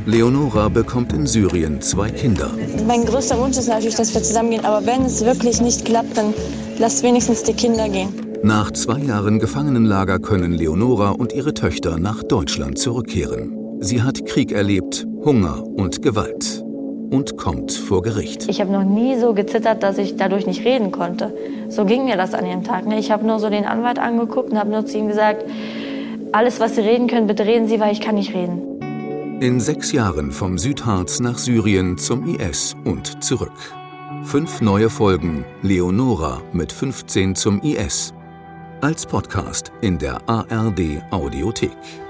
Speaker 6: Leonora bekommt in Syrien zwei Kinder.
Speaker 7: Mein größter Wunsch ist natürlich, dass wir zusammengehen, aber wenn es wirklich nicht klappt, dann lasst wenigstens die Kinder gehen.
Speaker 6: Nach zwei Jahren Gefangenenlager können Leonora und ihre Töchter nach Deutschland zurückkehren. Sie hat Krieg erlebt, Hunger und Gewalt und kommt vor Gericht.
Speaker 8: Ich habe noch nie so gezittert, dass ich dadurch nicht reden konnte. So ging mir das an dem Tag. Ne? Ich habe nur so den Anwalt angeguckt und habe nur zu ihm gesagt, alles, was Sie reden können, bitte reden Sie, weil ich kann nicht reden.
Speaker 6: In sechs Jahren vom Südharz nach Syrien zum IS und zurück. Fünf neue Folgen Leonora mit 15 zum IS. Als Podcast in der ARD Audiothek.